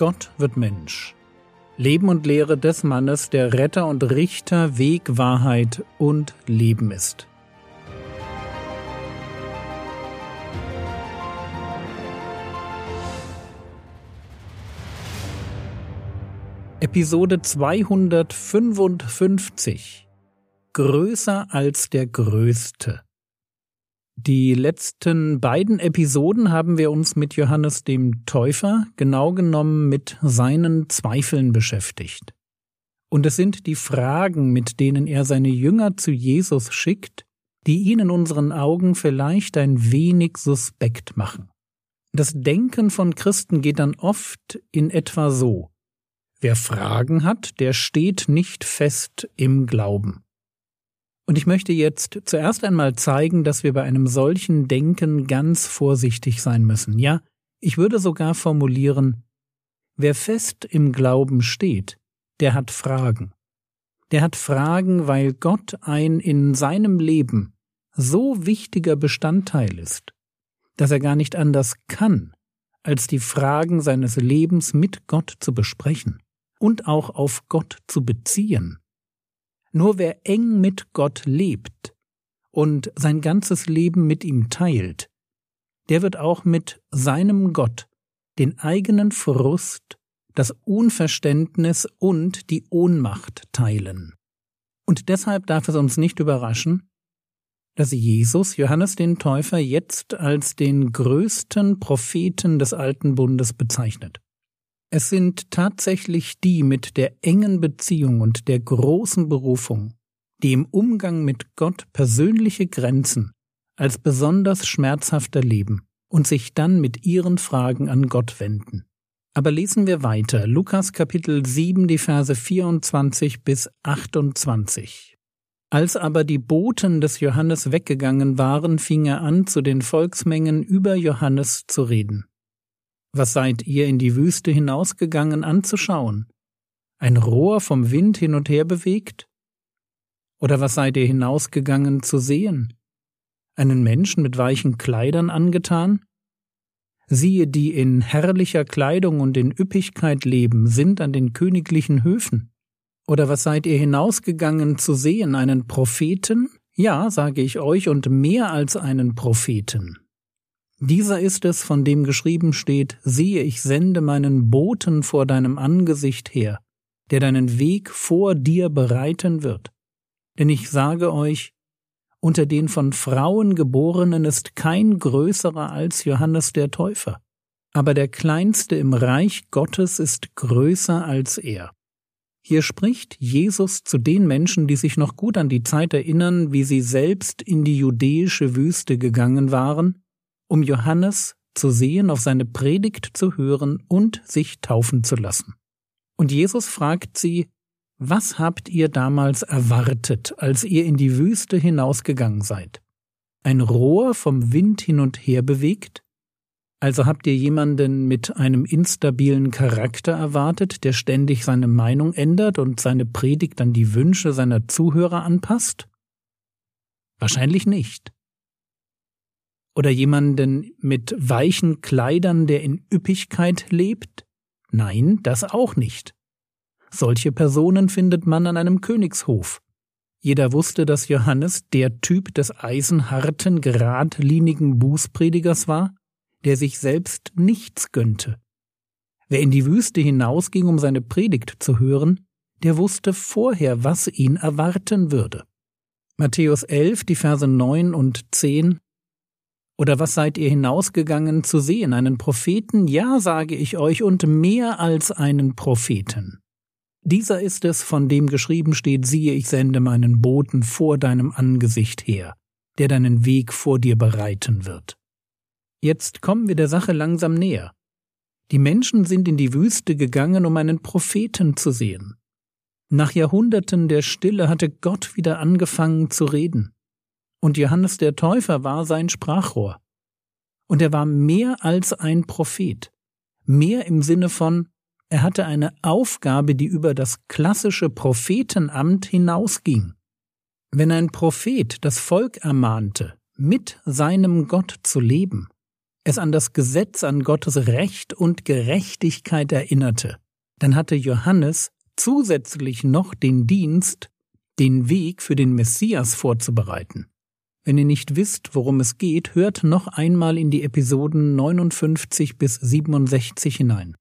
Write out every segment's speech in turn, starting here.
Gott wird Mensch. Leben und Lehre des Mannes, der Retter und Richter, Weg, Wahrheit und Leben ist. Episode 255 Größer als der Größte die letzten beiden Episoden haben wir uns mit Johannes dem Täufer, genau genommen mit seinen Zweifeln beschäftigt. Und es sind die Fragen, mit denen er seine Jünger zu Jesus schickt, die ihn in unseren Augen vielleicht ein wenig suspekt machen. Das Denken von Christen geht dann oft in etwa so Wer Fragen hat, der steht nicht fest im Glauben. Und ich möchte jetzt zuerst einmal zeigen, dass wir bei einem solchen Denken ganz vorsichtig sein müssen. Ja, ich würde sogar formulieren, wer fest im Glauben steht, der hat Fragen. Der hat Fragen, weil Gott ein in seinem Leben so wichtiger Bestandteil ist, dass er gar nicht anders kann, als die Fragen seines Lebens mit Gott zu besprechen und auch auf Gott zu beziehen. Nur wer eng mit Gott lebt und sein ganzes Leben mit ihm teilt, der wird auch mit seinem Gott den eigenen Frust, das Unverständnis und die Ohnmacht teilen. Und deshalb darf es uns nicht überraschen, dass Jesus Johannes den Täufer jetzt als den größten Propheten des alten Bundes bezeichnet. Es sind tatsächlich die mit der engen Beziehung und der großen Berufung, die im Umgang mit Gott persönliche Grenzen als besonders schmerzhaft erleben und sich dann mit ihren Fragen an Gott wenden. Aber lesen wir weiter. Lukas Kapitel 7, die Verse 24 bis 28. Als aber die Boten des Johannes weggegangen waren, fing er an, zu den Volksmengen über Johannes zu reden. Was seid ihr in die Wüste hinausgegangen anzuschauen? Ein Rohr vom Wind hin und her bewegt? Oder was seid ihr hinausgegangen zu sehen? Einen Menschen mit weichen Kleidern angetan? Siehe, die in herrlicher Kleidung und in Üppigkeit leben, sind an den königlichen Höfen. Oder was seid ihr hinausgegangen zu sehen, einen Propheten? Ja, sage ich euch, und mehr als einen Propheten. Dieser ist es, von dem geschrieben steht, siehe, ich sende meinen Boten vor deinem Angesicht her, der deinen Weg vor dir bereiten wird. Denn ich sage euch, unter den von Frauen geborenen ist kein größerer als Johannes der Täufer, aber der kleinste im Reich Gottes ist größer als er. Hier spricht Jesus zu den Menschen, die sich noch gut an die Zeit erinnern, wie sie selbst in die judäische Wüste gegangen waren um Johannes zu sehen, auf seine Predigt zu hören und sich taufen zu lassen. Und Jesus fragt sie, was habt ihr damals erwartet, als ihr in die Wüste hinausgegangen seid? Ein Rohr vom Wind hin und her bewegt? Also habt ihr jemanden mit einem instabilen Charakter erwartet, der ständig seine Meinung ändert und seine Predigt an die Wünsche seiner Zuhörer anpasst? Wahrscheinlich nicht oder jemanden mit weichen Kleidern, der in Üppigkeit lebt? Nein, das auch nicht. Solche Personen findet man an einem Königshof. Jeder wusste, dass Johannes der Typ des eisenharten, geradlinigen Bußpredigers war, der sich selbst nichts gönnte. Wer in die Wüste hinausging, um seine Predigt zu hören, der wusste vorher, was ihn erwarten würde. Matthäus 11, die Verse 9 und 10 oder was seid ihr hinausgegangen zu sehen? Einen Propheten? Ja, sage ich euch, und mehr als einen Propheten. Dieser ist es, von dem geschrieben steht, siehe, ich sende meinen Boten vor deinem Angesicht her, der deinen Weg vor dir bereiten wird. Jetzt kommen wir der Sache langsam näher. Die Menschen sind in die Wüste gegangen, um einen Propheten zu sehen. Nach Jahrhunderten der Stille hatte Gott wieder angefangen zu reden und Johannes der Täufer war sein Sprachrohr. Und er war mehr als ein Prophet, mehr im Sinne von, er hatte eine Aufgabe, die über das klassische Prophetenamt hinausging. Wenn ein Prophet das Volk ermahnte, mit seinem Gott zu leben, es an das Gesetz, an Gottes Recht und Gerechtigkeit erinnerte, dann hatte Johannes zusätzlich noch den Dienst, den Weg für den Messias vorzubereiten. Wenn ihr nicht wisst, worum es geht, hört noch einmal in die Episoden 59 bis 67 hinein.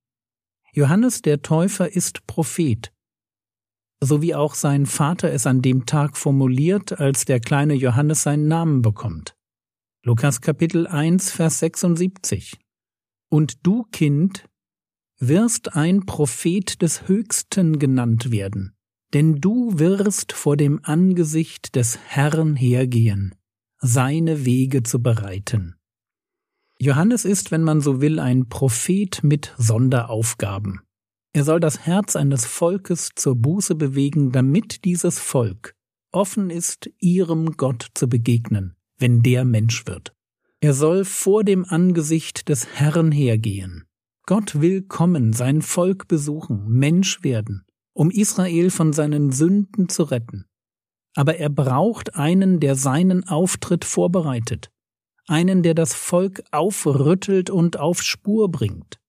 Johannes der Täufer ist Prophet, so wie auch sein Vater es an dem Tag formuliert, als der kleine Johannes seinen Namen bekommt. Lukas Kapitel 1, Vers 76. Und du, Kind, wirst ein Prophet des Höchsten genannt werden, denn du wirst vor dem Angesicht des Herrn hergehen, seine Wege zu bereiten. Johannes ist, wenn man so will, ein Prophet mit Sonderaufgaben. Er soll das Herz eines Volkes zur Buße bewegen, damit dieses Volk offen ist, ihrem Gott zu begegnen, wenn der Mensch wird. Er soll vor dem Angesicht des Herrn hergehen. Gott will kommen, sein Volk besuchen, Mensch werden, um Israel von seinen Sünden zu retten. Aber er braucht einen, der seinen Auftritt vorbereitet, einen, der das Volk aufrüttelt und auf Spur bringt,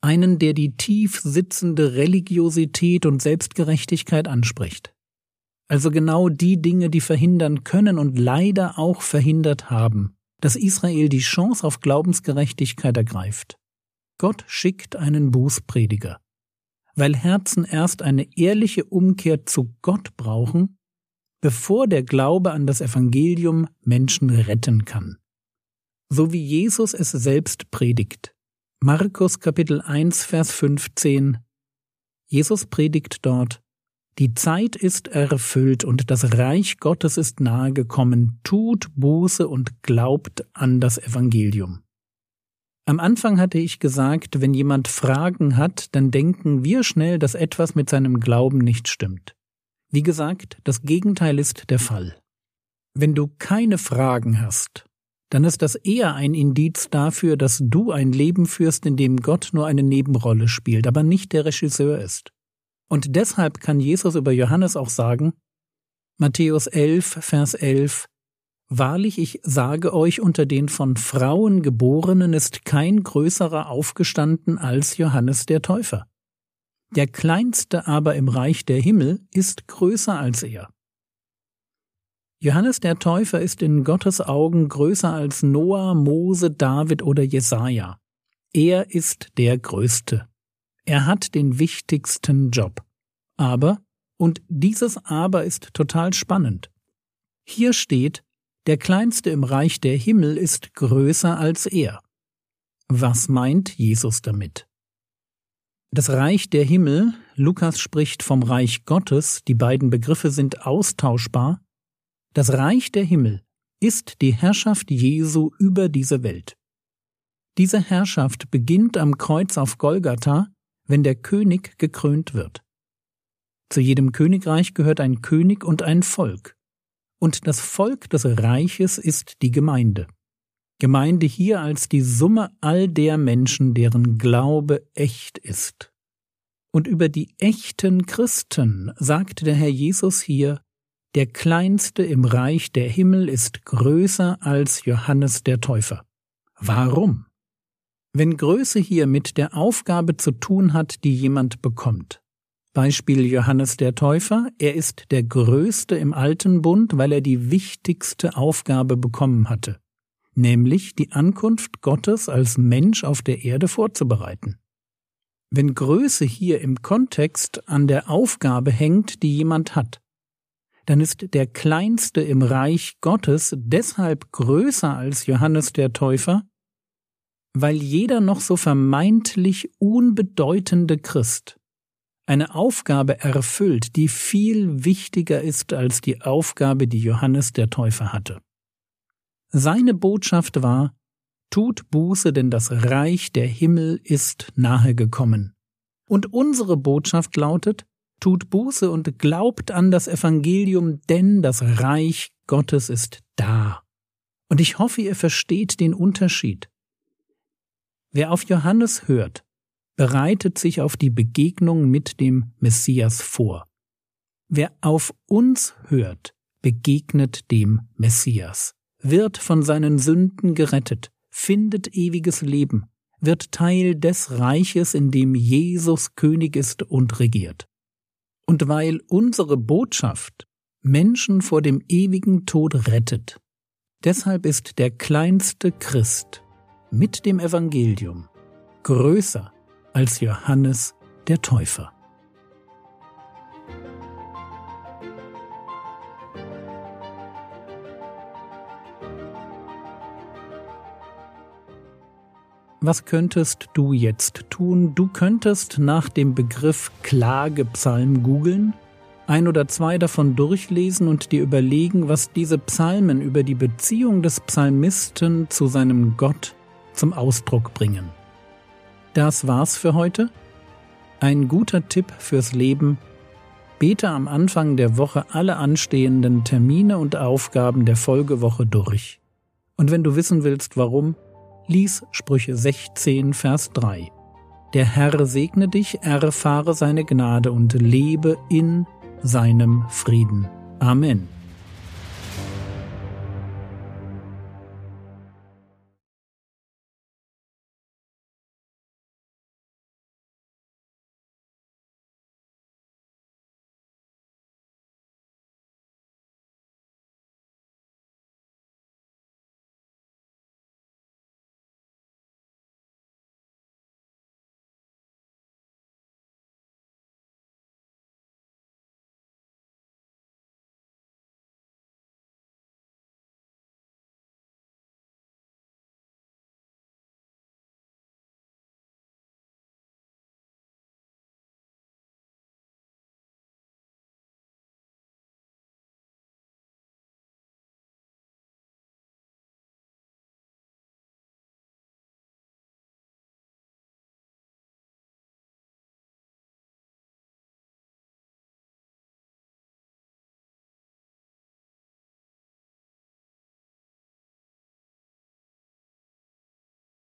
einen, der die tief sitzende Religiosität und Selbstgerechtigkeit anspricht. Also genau die Dinge, die verhindern können und leider auch verhindert haben, dass Israel die Chance auf Glaubensgerechtigkeit ergreift. Gott schickt einen Bußprediger, weil Herzen erst eine ehrliche Umkehr zu Gott brauchen, bevor der Glaube an das Evangelium Menschen retten kann so wie Jesus es selbst predigt. Markus Kapitel 1, Vers 15. Jesus predigt dort, die Zeit ist erfüllt und das Reich Gottes ist nahe gekommen, tut Buße und glaubt an das Evangelium. Am Anfang hatte ich gesagt, wenn jemand Fragen hat, dann denken wir schnell, dass etwas mit seinem Glauben nicht stimmt. Wie gesagt, das Gegenteil ist der Fall. Wenn du keine Fragen hast, dann ist das eher ein Indiz dafür, dass du ein Leben führst, in dem Gott nur eine Nebenrolle spielt, aber nicht der Regisseur ist. Und deshalb kann Jesus über Johannes auch sagen, Matthäus 11, Vers 11, Wahrlich, ich sage euch, unter den von Frauen geborenen ist kein größerer aufgestanden als Johannes der Täufer. Der kleinste aber im Reich der Himmel ist größer als er. Johannes der Täufer ist in Gottes Augen größer als Noah, Mose, David oder Jesaja. Er ist der Größte. Er hat den wichtigsten Job. Aber, und dieses Aber ist total spannend. Hier steht, der Kleinste im Reich der Himmel ist größer als er. Was meint Jesus damit? Das Reich der Himmel, Lukas spricht vom Reich Gottes, die beiden Begriffe sind austauschbar, das Reich der Himmel ist die Herrschaft Jesu über diese Welt. Diese Herrschaft beginnt am Kreuz auf Golgatha, wenn der König gekrönt wird. Zu jedem Königreich gehört ein König und ein Volk. Und das Volk des Reiches ist die Gemeinde. Gemeinde hier als die Summe all der Menschen, deren Glaube echt ist. Und über die echten Christen sagt der Herr Jesus hier, der Kleinste im Reich der Himmel ist größer als Johannes der Täufer. Warum? Wenn Größe hier mit der Aufgabe zu tun hat, die jemand bekommt. Beispiel Johannes der Täufer, er ist der Größte im alten Bund, weil er die wichtigste Aufgabe bekommen hatte, nämlich die Ankunft Gottes als Mensch auf der Erde vorzubereiten. Wenn Größe hier im Kontext an der Aufgabe hängt, die jemand hat, dann ist der Kleinste im Reich Gottes deshalb größer als Johannes der Täufer, weil jeder noch so vermeintlich unbedeutende Christ eine Aufgabe erfüllt, die viel wichtiger ist als die Aufgabe, die Johannes der Täufer hatte. Seine Botschaft war, Tut Buße, denn das Reich der Himmel ist nahe gekommen. Und unsere Botschaft lautet, tut Buße und glaubt an das Evangelium, denn das Reich Gottes ist da. Und ich hoffe, ihr versteht den Unterschied. Wer auf Johannes hört, bereitet sich auf die Begegnung mit dem Messias vor. Wer auf uns hört, begegnet dem Messias, wird von seinen Sünden gerettet, findet ewiges Leben, wird Teil des Reiches, in dem Jesus König ist und regiert. Und weil unsere Botschaft Menschen vor dem ewigen Tod rettet, deshalb ist der kleinste Christ mit dem Evangelium größer als Johannes der Täufer. Was könntest du jetzt tun? Du könntest nach dem Begriff Klagepsalm googeln, ein oder zwei davon durchlesen und dir überlegen, was diese Psalmen über die Beziehung des Psalmisten zu seinem Gott zum Ausdruck bringen. Das war's für heute. Ein guter Tipp fürs Leben. Bete am Anfang der Woche alle anstehenden Termine und Aufgaben der Folgewoche durch. Und wenn du wissen willst, warum, lies Sprüche 16, Vers 3. Der Herr segne dich, erfahre seine Gnade und lebe in seinem Frieden. Amen.